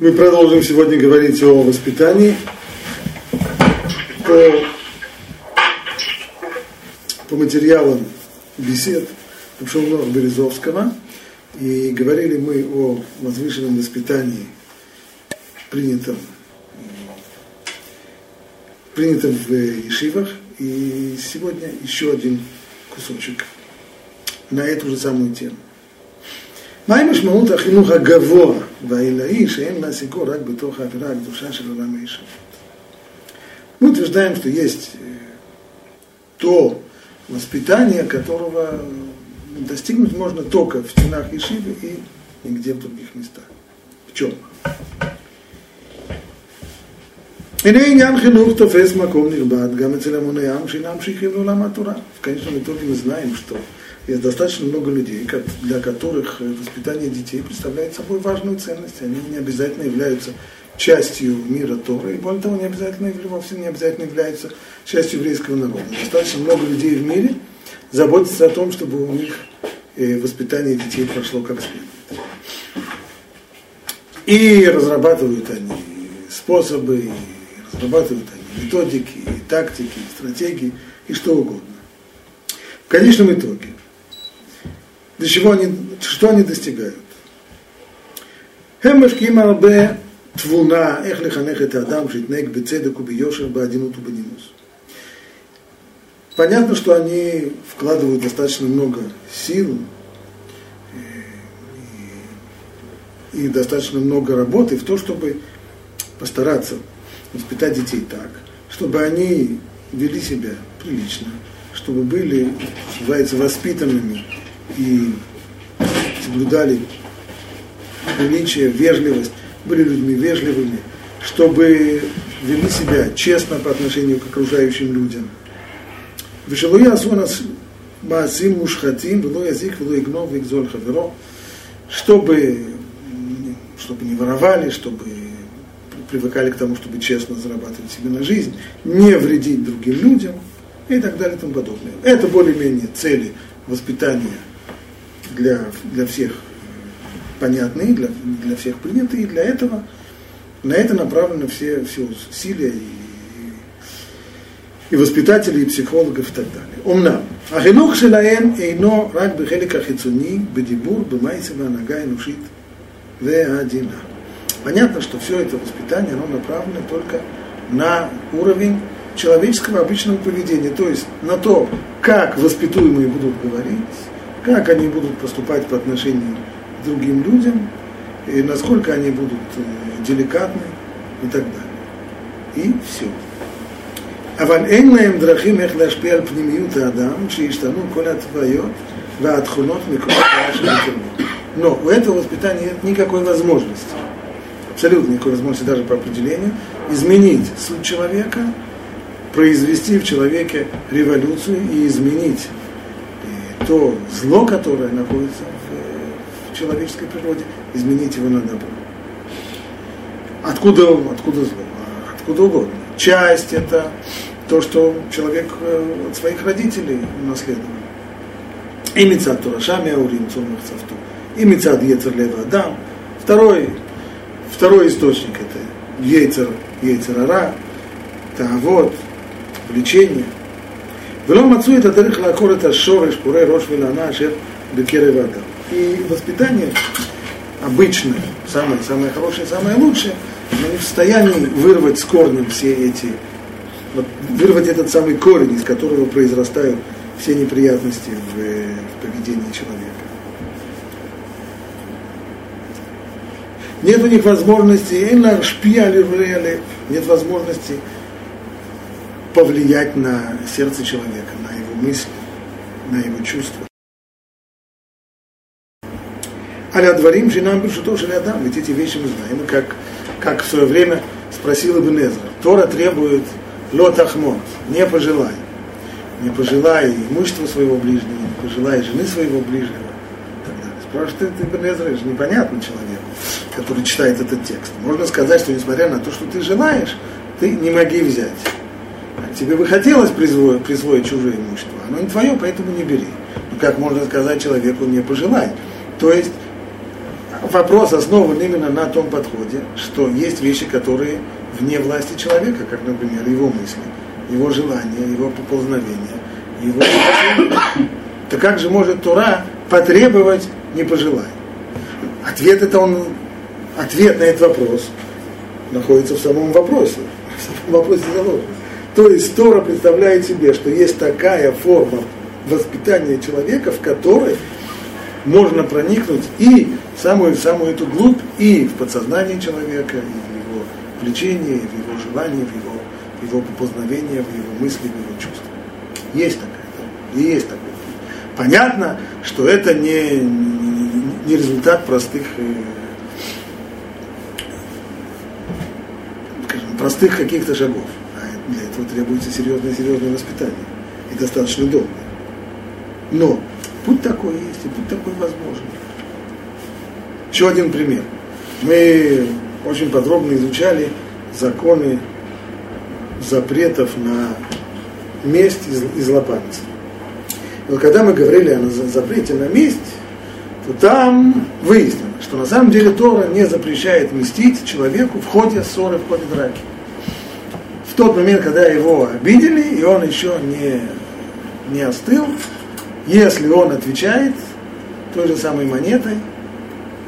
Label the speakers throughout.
Speaker 1: Мы продолжим сегодня говорить о воспитании, по, по материалам бесед Шумнов Березовского. И говорили мы о возвышенном воспитании, принятом, принятом в ишивах, И сегодня еще один кусочек на эту же самую тему. Маймиш Малута Хинуха Гавоа והעילאי שאין להשיגו רק בתוך האווירה הקדושה של עולם הישבות? Мы утверждаем, что есть то воспитание, которого достигнуть можно только в стенах Ешивы и нигде в других местах. В чем? הנה עניין חינוך תופס מקום נכבד גם אצל המוני עם שאינם שייכים לעולם התורה. В конечном итоге мы знаем, что есть достаточно много людей, для которых воспитание детей представляет собой важную ценность. Они не обязательно являются частью мира Торы, и более того, не обязательно, вовсе не обязательно являются частью еврейского народа. Достаточно много людей в мире заботятся о том, чтобы у них э, воспитание детей прошло как следует. И разрабатывают они способы, и разрабатывают они методики, и тактики, и стратегии, и что угодно. В конечном итоге до чего они, что они достигают. Хемашки арбе твуна, эх лиханех а, это адам, житнек, бецедек, убиешев, бадинут, убанинус. Понятно, что они вкладывают достаточно много сил э, и, достаточно много работы в то, чтобы постараться воспитать детей так, чтобы они вели себя прилично, чтобы были, что называется, воспитанными и соблюдали приличие, вежливость, были людьми вежливыми, чтобы вели себя честно по отношению к окружающим людям. Вешелуи асунас маасим мушхатим, вло язик, вло игнов, игзоль хаверо, чтобы, чтобы не воровали, чтобы привыкали к тому, чтобы честно зарабатывать себе на жизнь, не вредить другим людям и так далее и тому подобное. Это более-менее цели воспитания для, для всех понятные, для, для всех принятые, и для этого на это направлены все, все усилия и, и воспитателей, и психологов и так далее. Умна. החינוך שלהם אינו רק בחלק החיצוני, בדיבור, במעשה והנהגה האנושית והעדינה. Понятно, что все это воспитание, оно направлено только на уровень человеческого обычного поведения, то есть на то, как воспитуемые будут говорить, как они будут поступать по отношению к другим людям, и насколько они будут э, деликатны и так далее. И все. אבל אין להם דרכים איך להשפיע על פנימיות האדם, שישתנו כל התוויות והתכונות מכל התוויה של התרבות. Но у этого воспитания нет никакой возможности, абсолютно никакой возможности даже по определению, изменить суть человека, произвести в человеке революцию и изменить то зло, которое находится в, в человеческой природе, изменить его на добро. Откуда, откуда зло? Откуда угодно. Часть это то, что человек э, от своих родителей унаследовал. И мецад Турашами Аурим Цумах Цавту. И мецад Ецер Лева Адам. Второй, второй источник это Ейцер, Ейцер Ара, Таавод, влечение – ולא מצאו את הדרך לעקור את השורש, פורה ראש ולענה אשר בקרב האדם. И воспитание обычное, самое, самое хорошее, самое лучшее, но не в состоянии вырвать с корнем все эти, вот, вырвать этот самый корень, из которого произрастают все неприятности в, в поведении человека. Нет у них возможности, нет возможности повлиять на сердце человека, на его мысли, на его чувства. Аля дворим женам бешуто адам. Ведь эти вещи мы знаем. Как, как в свое время спросил Ибн Эзра. Тора требует лот ахмот, не пожелай. Не пожелай имущества своего ближнего, не пожелай жены своего ближнего. Спрашивает Ибн Эзра, это же непонятно человеку, который читает этот текст. Можно сказать, что несмотря на то, что ты желаешь, ты не моги взять тебе бы хотелось присвоить, присвоить чужое имущество, оно не твое, поэтому не бери. Ну, как можно сказать человеку, не пожелай. То есть, вопрос основан именно на том подходе, что есть вещи, которые вне власти человека, как, например, его мысли, его желания, его поползновения, его то как же может Тура потребовать не пожелай? Ответ это он, ответ на этот вопрос находится в самом вопросе. В самом вопросе заложен. То есть Тора представляет себе, что есть такая форма воспитания человека, в которой можно проникнуть и в самую, в самую эту глубь, и в подсознание человека, и в его влечение, в его желание, в его, в его познавение, в его мысли, в его чувства. Есть такая, и есть такое. Понятно, что это не, не результат простых, э, скажем, простых каких-то шагов. Для этого требуется серьезное, серьезное воспитание. И достаточно долго. Но путь такой есть, и путь такой возможен. Еще один пример. Мы очень подробно изучали законы запретов на месть и злопамятство. Вот когда мы говорили о запрете на месть, то там выяснено, что на самом деле Тора не запрещает мстить человеку в ходе ссоры, в ходе драки. Тот момент, когда его обидели, и он еще не, не остыл, если он отвечает той же самой монетой,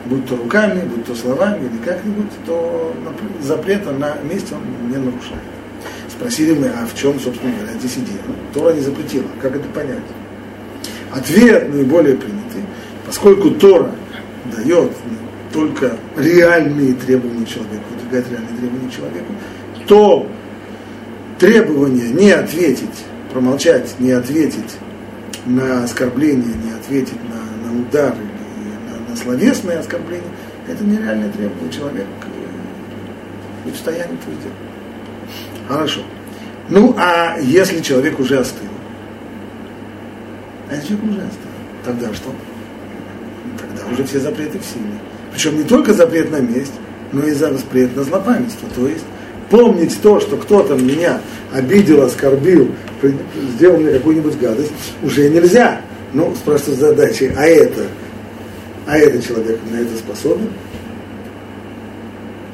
Speaker 1: будь то руками, будь то словами или как-нибудь, то запрета на месте он не нарушает. Спросили мы, а в чем, собственно говоря, здесь идея? Тора не запретила. Как это понять? Ответ наиболее принятый, поскольку Тора дает только реальные требования человеку, выдвигает реальные требования человеку, то требование не ответить, промолчать, не ответить на оскорбление, не ответить на, на удар или на, на словесное оскорбление, это нереальное требование. Человек э, не в состоянии это сделать. Хорошо. Ну, а если человек уже остыл? А если человек уже остыл, тогда что? Тогда уже все запреты в силе. Причем не только запрет на месть, но и запрет на злопамятство. То есть помнить то, что кто-то меня обидел, оскорбил, сделал мне какую-нибудь гадость, уже нельзя. Ну, спрашивают задачи, а это, а этот человек на это способен?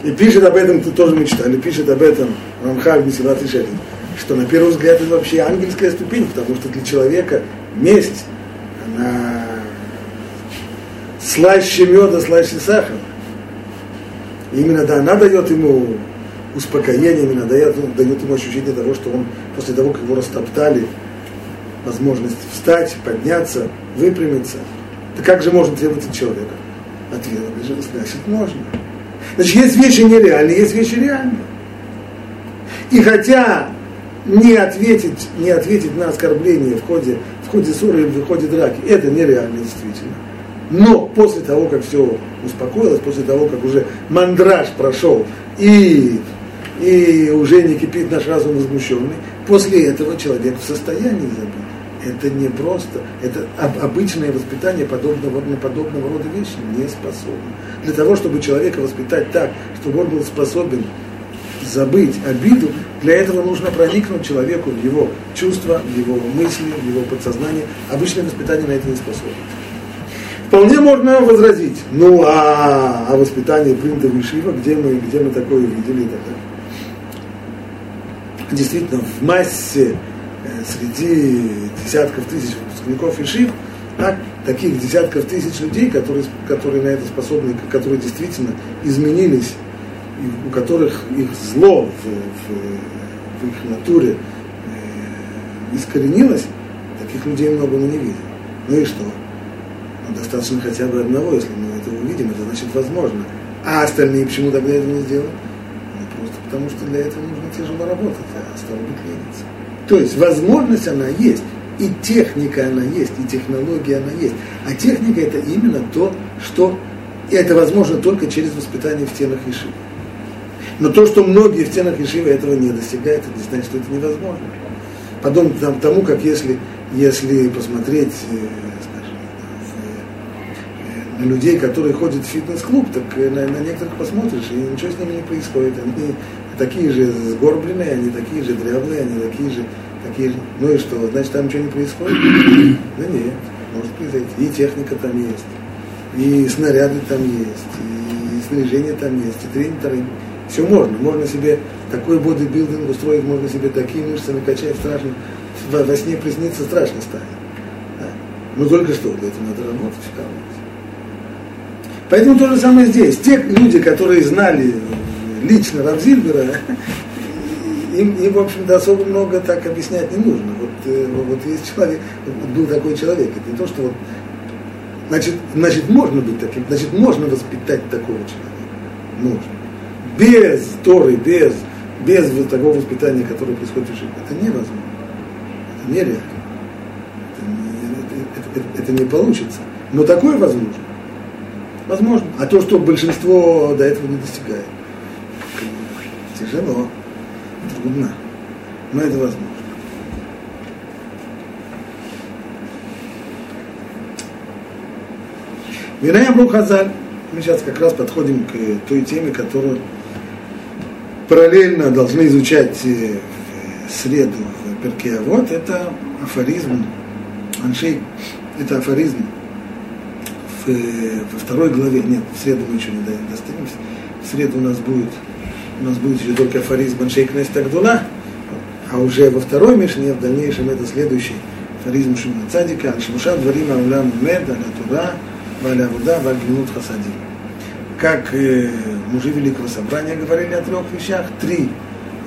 Speaker 1: И пишет об этом, ты тоже мечтали, пишет об этом Рамхаль Месилат и Шелин, что на первый взгляд это вообще ангельская ступень, потому что для человека месть, она слаще меда, слаще сахара. Именно да, она дает ему успокоение, именно дает, ну, дает ему ощущение того, что он после того, как его растоптали, возможность встать, подняться, выпрямиться. Да как же можно требовать от человека? Ответ, значит, можно. Значит, есть вещи нереальные, есть вещи реальные. И хотя не ответить, не ответить на оскорбление в ходе, в ходе ссоры или в ходе драки, это нереально действительно. Но после того, как все успокоилось, после того, как уже мандраж прошел и и уже не кипит наш разум возмущенный, после этого человек в состоянии забыть. Это не просто, это обычное воспитание подобного, на подобного рода вещи не способно. Для того, чтобы человека воспитать так, чтобы он был способен забыть обиду, для этого нужно проникнуть человеку в его чувства, в его мысли, в его подсознание. Обычное воспитание на это не способно. Вполне можно возразить, ну а, а воспитание принято в где мы, где мы такое видели и так далее действительно в массе э, среди десятков тысяч выпускников Ишив, так, таких десятков тысяч людей, которые, которые на это способны, которые действительно изменились, и у которых их зло в, в, в их натуре э, искоренилось, таких людей много мы не видим. Ну и что? Ну, достаточно хотя бы одного, если мы это увидим, это значит возможно. А остальные почему тогда этого не сделают? потому что для этого нужно тяжело работать, стало быть лениться. То есть возможность она есть, и техника она есть, и технология она есть. А техника это именно то, что и это возможно только через воспитание в стенах Ишивы. Но то, что многие в стенах Ишивы этого не достигают, это не значит, что это невозможно. Подобно тому, как если, если посмотреть, э, людей, которые ходят в фитнес-клуб, так э, на, на некоторых посмотришь, и ничего с ними не происходит. Они такие же сгорбленные, они такие же древные, они такие же, такие же. Ну и что, значит, там ничего не происходит? Да нет, может произойти. И техника там есть. и снаряды там есть, и снаряжение там есть, и тренеры. Все можно. Можно себе такой бодибилдинг устроить, можно себе такие мышцы накачать страшно. Во, во сне приснится страшно станет. Да. Но только что для этого надо работать. Поэтому то же самое здесь. Те люди, которые знали лично Равзильбера, им, им, в общем-то, особо много так объяснять не нужно. Вот, э, вот есть человек, вот был такой человек, это не то, что вот, значит, значит, можно быть таким, значит, можно воспитать такого человека. Можно. Без Торы, без, без вот такого воспитания, которое происходит в жизни. Это невозможно. Это нереально. Это, это, это, это не получится. Но такое возможно. Возможно. А то, что большинство до этого не достигает. Тяжело трудно, но это возможно. Виная Брухазаль. Мы сейчас как раз подходим к той теме, которую параллельно должны изучать э, в среду в Перке. Вот это афоризм. Аншей, это афоризм в, во второй главе. Нет, в среду мы еще не достигнем. В среду у нас будет у нас будет еще только афоризм Баншей Кнест Агдула, а уже во второй Мишне, в дальнейшем, это следующий афоризм Шимона Цадика, Аль-Шимуша, Дворим Аулям Мед, Аля-Тура, Валя Вуда, Валь-Гнут Хасадим. Как э, мужи Великого Собрания говорили о трех вещах, три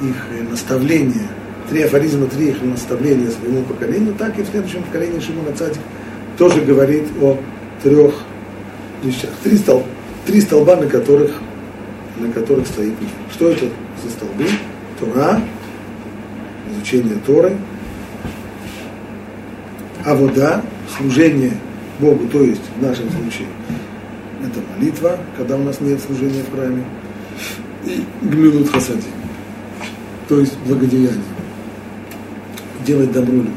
Speaker 1: их э, наставления, три афоризма, три их наставления своему поколению, так и в следующем поколении Шимона Цадик тоже говорит о трех вещах. Три, стол, три столба, на которых на которых стоит мир. Что это за столбы? Тора, изучение Торы, а вода, служение Богу, то есть в нашем случае это молитва, когда у нас нет служения в храме, и гмилут хасади, то есть благодеяние, делать добро людям.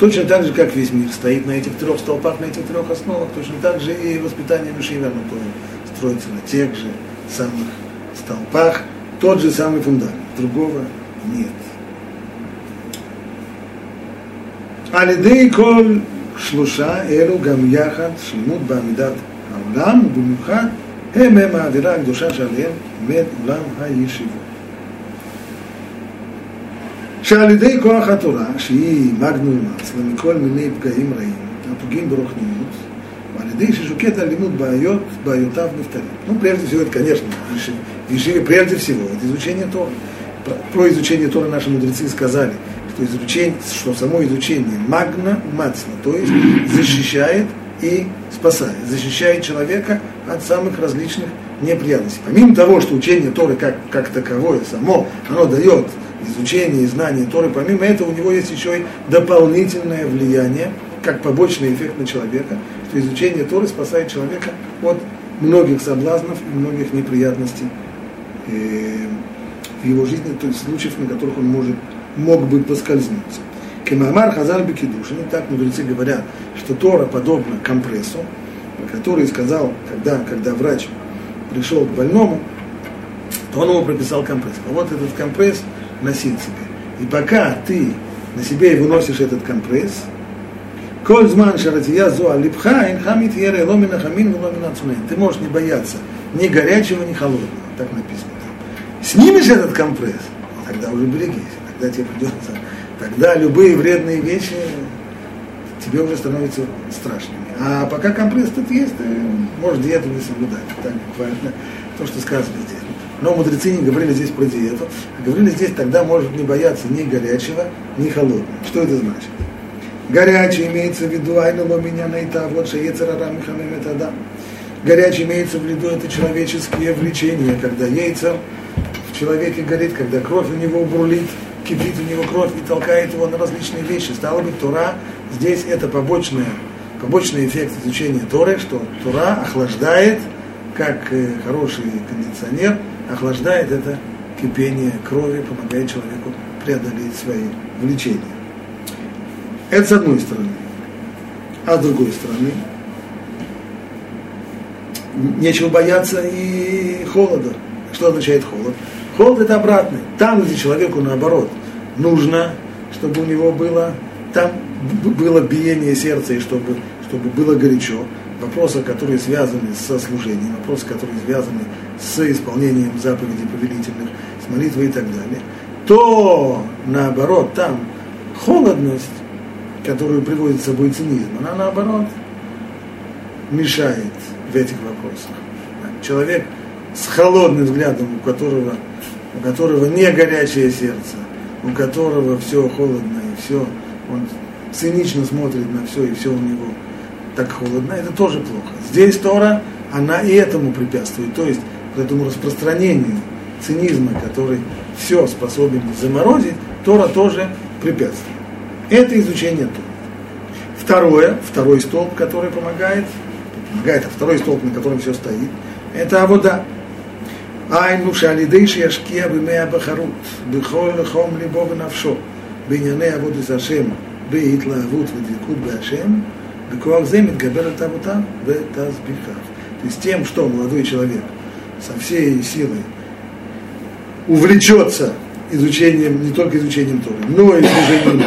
Speaker 1: Точно так же, как весь мир стоит на этих трех столпах, на этих трех основах, точно так же и воспитание Мишивана строится на тех же самых столпах тот же самый фундамент, другого нет. על кол шлуша элу гам яхат שלמות בעמידת העולם, ובמיוחד הם הם האווירה הקדושה שעליהם עומד עולם הישיבות. שעל ידי כוח התורה, שהיא מגנום אצלה מכל מיני פגעים רעים, הפוגעים ברוחניות, Алидей Шишукет Алимут Байот, Байотав Нефтарим. Ну, прежде всего, это, конечно, решили прежде всего, это изучение Тора. Про, про изучение Тора наши мудрецы сказали, что, изучение, что само изучение магна мацна, то есть защищает и спасает, защищает человека от самых различных неприятностей. Помимо того, что учение Торы как, как таковое само, оно дает изучение и знание Торы, помимо этого у него есть еще и дополнительное влияние, как побочный эффект на человека, что изучение Торы спасает человека от многих соблазнов и многих неприятностей э, в его жизни, то есть случаев, на которых он может, мог бы поскользнуться. Кемамар Хазар Бекидушин, и так мудрецы говорят, что Тора подобна компрессу, который сказал, когда, когда врач пришел к больному, то он ему прописал компресс. А вот этот компресс носить себе. И пока ты на себе выносишь этот компресс, Коль зман шаратия зоа липха, инхамит ере ло мина хамин, ло мина Ты можешь не бояться ни горячего, ни холодного. Так написано там. Снимешь этот компресс, тогда уже берегись, тогда тебе придется, тогда любые вредные вещи тебе уже становятся страшными. А пока компресс тут есть, ты можешь диету не соблюдать. Так буквально то, что сказано здесь. Но мудрецы не говорили здесь про диету, а говорили здесь, тогда может не бояться ни горячего, ни холодного. Что это значит? Горячий имеется в виду, айна меня на это, вот шеецерара михамем это да. Горячий имеется в виду, это человеческие влечения, когда яйца в человеке горит, когда кровь у него бурлит, кипит у него кровь и толкает его на различные вещи. Стало быть, Тура здесь это побочное, побочный эффект изучения Торы, что Тура охлаждает, как э, хороший кондиционер, охлаждает это кипение крови, помогает человеку преодолеть свои влечения. Это с одной стороны. А с другой стороны, нечего бояться и холода. Что означает холод? Холод это обратный. Там, где человеку наоборот нужно, чтобы у него было, там было биение сердца и чтобы, чтобы было горячо. Вопросы, которые связаны со служением, вопросы, которые связаны с исполнением заповедей повелительных, с молитвой и так далее, то наоборот, там холодность, которую приводит с собой цинизм, она наоборот мешает в этих вопросах. Человек с холодным взглядом, у которого, у которого не горячее сердце, у которого все холодно и все, он цинично смотрит на все, и все у него так холодно, это тоже плохо. Здесь Тора, она и этому препятствует, то есть вот этому распространению цинизма, который все способен заморозить, Тора тоже препятствует. Это изучение Тора. Второе, второй столб, который помогает, помогает, а второй столб, на котором все стоит, это вода. Айну шалидейши яшкия бимея бахарут, бихол хом либо навшо, бинянея воды зашем, беит лавут ведикут башем, Бекуах земит габер тавутав ветазбихав. То есть тем, что молодой человек со всей силой увлечется изучением, не только изучением Торы, но и служением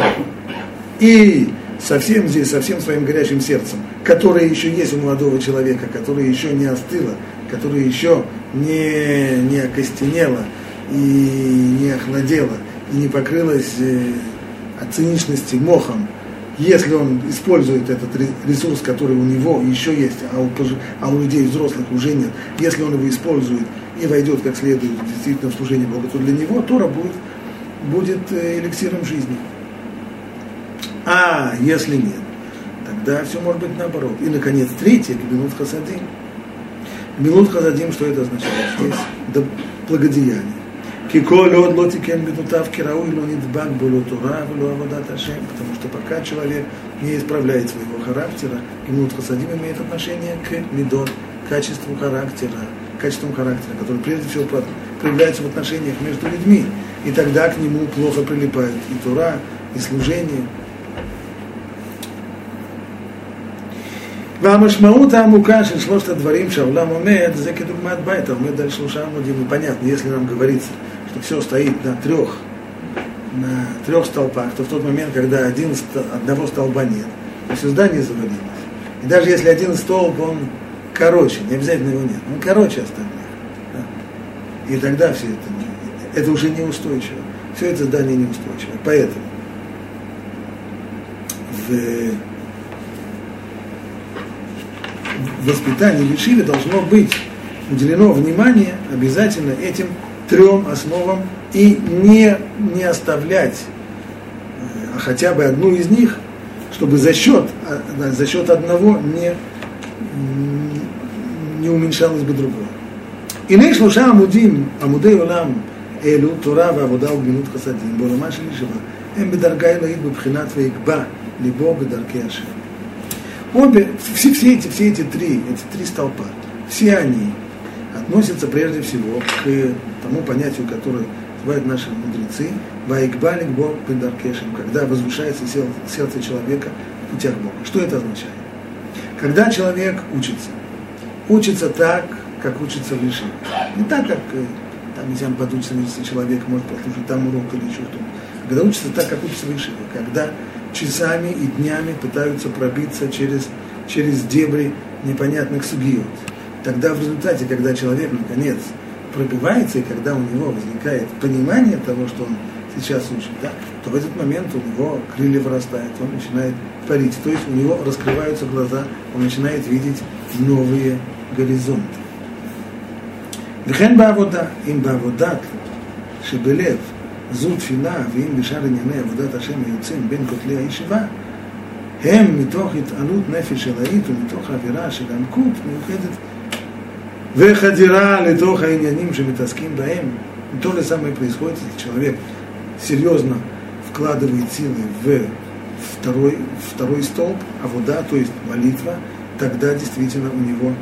Speaker 1: И совсем здесь, совсем своим горячим сердцем, которое еще есть у молодого человека, которое еще не остыло, которое еще не, не окостенело и не охладело, и не покрылось э, от циничности мохом, если он использует этот ресурс, который у него еще есть, а у, а у людей взрослых уже нет, если он его использует и войдет как следует действительно в служение Богу, то для него Тора будет, будет э, эликсиром жизни. А если нет, тогда все может быть наоборот. И, наконец, третье, Гмилут Хасадим. Гмилут Хасадим, что это означает? Здесь да, благодеяние. Кико лед лотикен бедутав кирау ло нидбак было тура было авадат ашем, потому что пока человек не исправляет своего характера, Гмилут Хасадим имеет отношение к медот, качеству характера, качеством характера, который прежде всего проявляется в отношениях между людьми. И тогда к нему плохо прилипает и Тура, и служение, והמשמעות העמוקה של שלושת הדברים שהעולם עומד, זה כדוגמת בית, עומד על שלושה עמודים. И понятно, если нам говорится, что все стоит на трех, на трех столпах, то в тот момент, когда один, одного столба нет, то все здание завалилось. И даже если один столб, он короче, не обязательно его нет, он короче остальных. Да? И тогда все это, это уже неустойчиво. Все это здание неустойчиво. Поэтому в воспитании Вишиве должно быть уделено внимание обязательно этим трем основам и не, не оставлять а хотя бы одну из них, чтобы за счет, а, за счет одного не, не уменьшалось бы другое. הנה שלושה עמודים, עמודי עולם אלו, תורה ועבודה וגמילות חסדים, בעולמה של ישיבה, הם בדרגה אלוהית בבחינת ויקבע ליבו бедарке השם. Обе, все, все, эти, все эти три, эти три столпа, все они относятся прежде всего к тому понятию, которое называют наши мудрецы, Ваикбалик Бог Пендаркешем, когда возвышается сердце человека в путях Бога. Что это означает? Когда человек учится, учится так, как учится выше. Не так, как э, там, если он подучится, если человек может послушать там урок или еще что-то. Когда учится так, как учится выше. Когда часами и днями пытаются пробиться через, через дебри непонятных субъектов Тогда в результате, когда человек наконец пробивается, и когда у него возникает понимание того, что он сейчас учит, да, то в этот момент у него крылья вырастают, он начинает парить. То есть у него раскрываются глаза, он начинает видеть новые горизонты. וכן בעבודה, אם בעבודת שבלב זו תפילה, ואם בשאר ענייני עבודת השם היוצאים בין כותלי הישיבה, הם מתוך התעלות נפש אלאית ומתוך אווירה של עמקות מיוחדת וחדירה לתוך העניינים שמתעסקים בהם. То же самое происходит, если человек серьезно вкладывает силы в второй, второй столб, а вода, то есть молитва, тогда действительно у него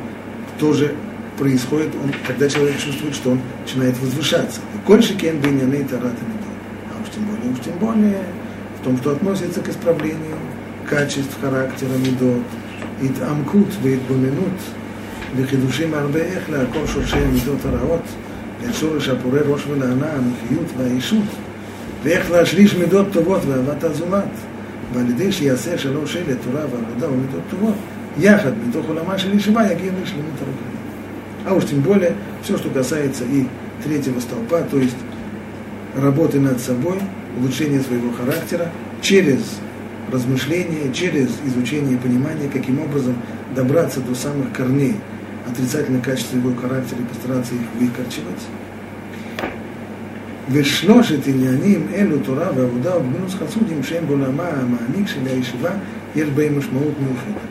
Speaker 1: тоже происходит, он, когда человек чувствует, что он начинает возвышаться. И кольши кен биньяны тарат А уж тем более, уж тем более в том, что относится к исправлению качеств характера медот, ит амкут вeit буминут, וחידושים הרבה איך לעקור שורשי המידות הרעות, ואת שורש הפורה ראש ולענה, הנוחיות והאישות, ואיך להשליש מידות טובות ואהבת הזולת, ועל ידי שיעשה שלוש אלה, תורה ועבודה ומידות טובות, яхад митоху ламаши лишива, ягия лишли А уж тем более, все, что касается и третьего столпа, то есть работы над собой, улучшения своего характера, через размышление, через изучение и понимание, каким образом добраться до самых корней отрицательных качеств его характера и постараться их выкорчевать. ושלושת עניינים אלו, תורה ועבודה ובגינוס חסודים, שהם בעולמה המעמיק של הישיבה, יש בהם משמעות מיוחדת.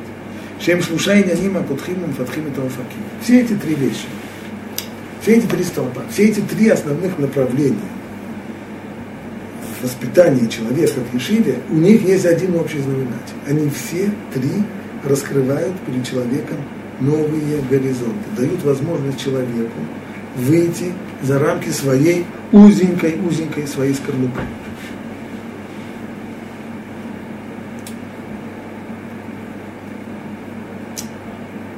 Speaker 1: שהם שלושה עניינים הפותחים ומפתחים את האופקים. Все эти три вещи, все эти три столпа, все эти три основных направления воспитания человека в Ешиве, у них есть один общий знаменатель. Они все три раскрывают перед человеком новые горизонты, дают возможность человеку выйти за рамки своей узенькой, узенькой своей скорлупы.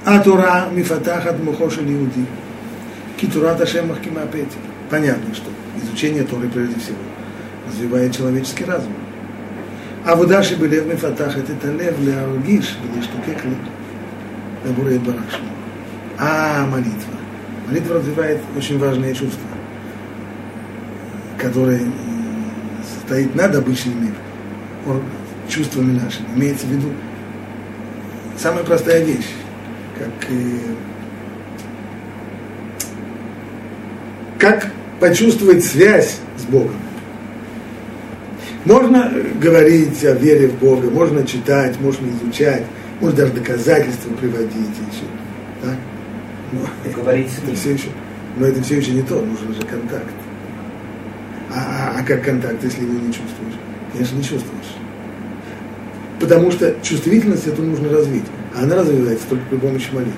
Speaker 1: А Тура мифатахат мухошель иуди. Китура Ташем Махкима Понятно, что изучение Торы прежде всего развивает человеческий разум. А в удаши были в мифатах это лев леаргиш, где что кекли, лабурет барашма. А молитва. Молитва развивает очень важные чувства, которые стоит над обычными чувствами нашими. Имеется в виду самая простая вещь, как, э, как почувствовать связь с Богом. Можно говорить о вере в Бога, можно читать, можно изучать, можно даже доказательства приводить еще. Так?
Speaker 2: Говорить
Speaker 1: это все еще, но это все еще не то, нужен же контакт. А, а, а как контакт, если его не чувствуешь? Конечно, не чувствуешь. Потому что чувствительность эту нужно развить. А она развивается только при помощи молитвы.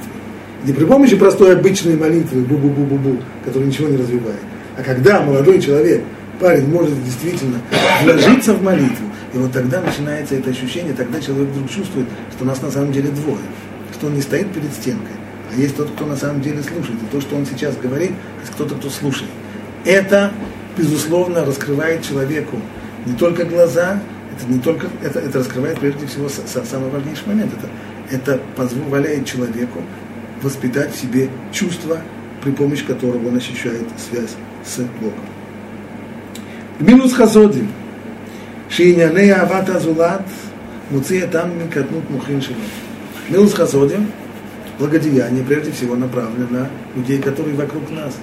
Speaker 1: Не при помощи простой обычной молитвы, бу-бу-бу-бу-бу, которая ничего не развивает. А когда молодой человек, парень может действительно вложиться в молитву, и вот тогда начинается это ощущение, тогда человек вдруг чувствует, что нас на самом деле двое, что он не стоит перед стенкой, а есть тот, кто на самом деле слушает. И то, что он сейчас говорит, есть кто-то, кто слушает. Это, безусловно, раскрывает человеку не только глаза, это не только, это, это раскрывает прежде всего с, с, самый важнейший момент. Это, это позволяет человеку воспитать в себе чувство, при помощи которого он ощущает связь с Богом. Минус хазодим. שענייני אהבת הזולת מוציא אותם מקטנות מוחין שלו. מילוס חסודים благодеяние прежде всего направлено на людей, которые вокруг нас.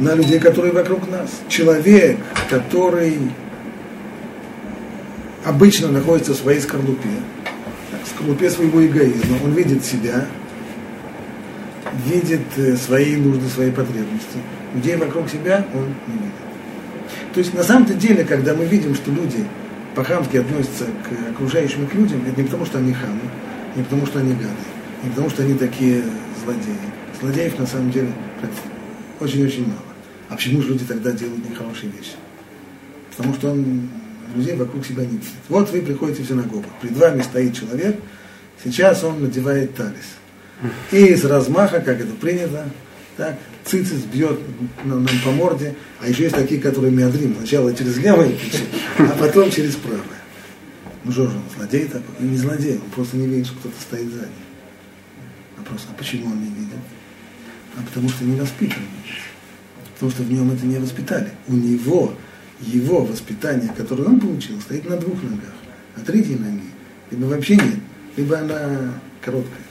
Speaker 1: На людей, которые вокруг нас. Человек, который обычно находится в своей скорлупе, в скорлупе своего эгоизма, он видит себя, видит э, свои нужды, свои потребности. Людей вокруг себя он не видит. То есть на самом-то деле, когда мы видим, что люди по-хамски относятся к окружающим их людям, это не потому, что они хамы, не потому, что они гады, не потому, что они такие злодеи. Злодеев на самом деле очень-очень мало. А почему же люди тогда делают нехорошие вещи? Потому что он людей вокруг себя не видит. Вот вы приходите в синагогу, перед вами стоит человек, сейчас он надевает талис. И с размаха, как это принято, так, цицис бьет нам, нам по морде, а еще есть такие, которые миадрим, сначала через левое плечо, а потом через правое. Ну что же он, злодей такой? Он не злодей, он просто не видит, что кто-то стоит сзади. Вопрос, а почему он не видит? А потому что не воспитан. Потому что в нем это не воспитали. У него, его воспитание, которое он получил, стоит на двух ногах, а третьей ноги либо вообще нет, либо она короткая.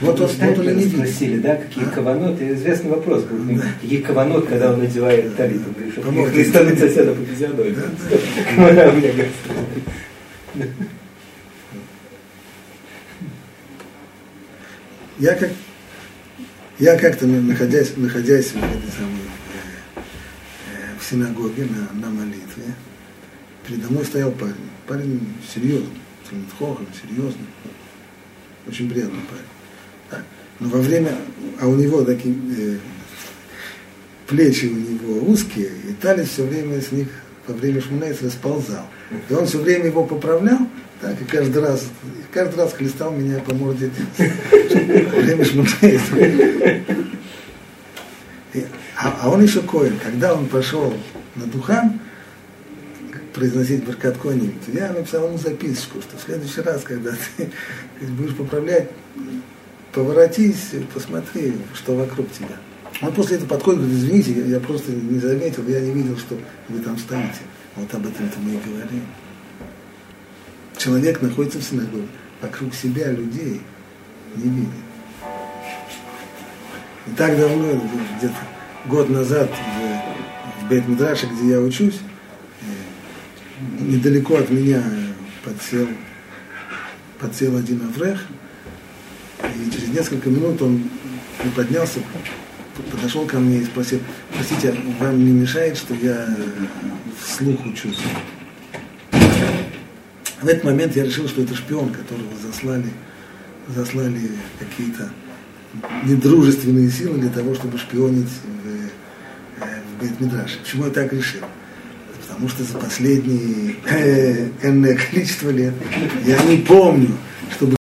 Speaker 2: Вот, вот, вот он и не. Спросили, да, какие а? каваноты, известный вопрос, да. какие каванот, когда он надевает талит, он говорит, что хлестануть соседа по физиономии.
Speaker 1: Я как я как-то находясь, находясь в этой самой э, в синагоге на, на молитве, передо мной стоял парень. Парень серьезный, Хохом, серьезный, очень приятный парень. Но во время, а у него такие э, плечи у него узкие, и талис все время с них во время шмунейс расползал. И он все время его поправлял, так, и каждый раз, каждый раз хлестал меня по морде во время шмунейс. А, а он еще коин. Когда он пошел на Духан, произносить Баркат Коним, я написал ему записочку, что в следующий раз, когда ты будешь поправлять, поворотись, посмотри, что вокруг тебя. Он после этого подходит, говорит, извините, я, просто не заметил, я не видел, что вы там стоите. Вот об этом-то мы и говорим. Человек находится в синагоге, вокруг себя людей не видит. И так давно, где-то год назад в, в Бейт-Мидраше, где я учусь, э, недалеко от меня подсел, подсел один Аврех, и через несколько минут он поднялся, подошел ко мне и спросил, простите, вам не мешает, что я вслух учусь? В этот момент я решил, что это шпион, которого заслали, заслали какие-то недружественные силы для того, чтобы шпионить в, э, в Бейт-Мидраше. Почему я так решил? Потому что за последние э, энное количество лет я не помню, чтобы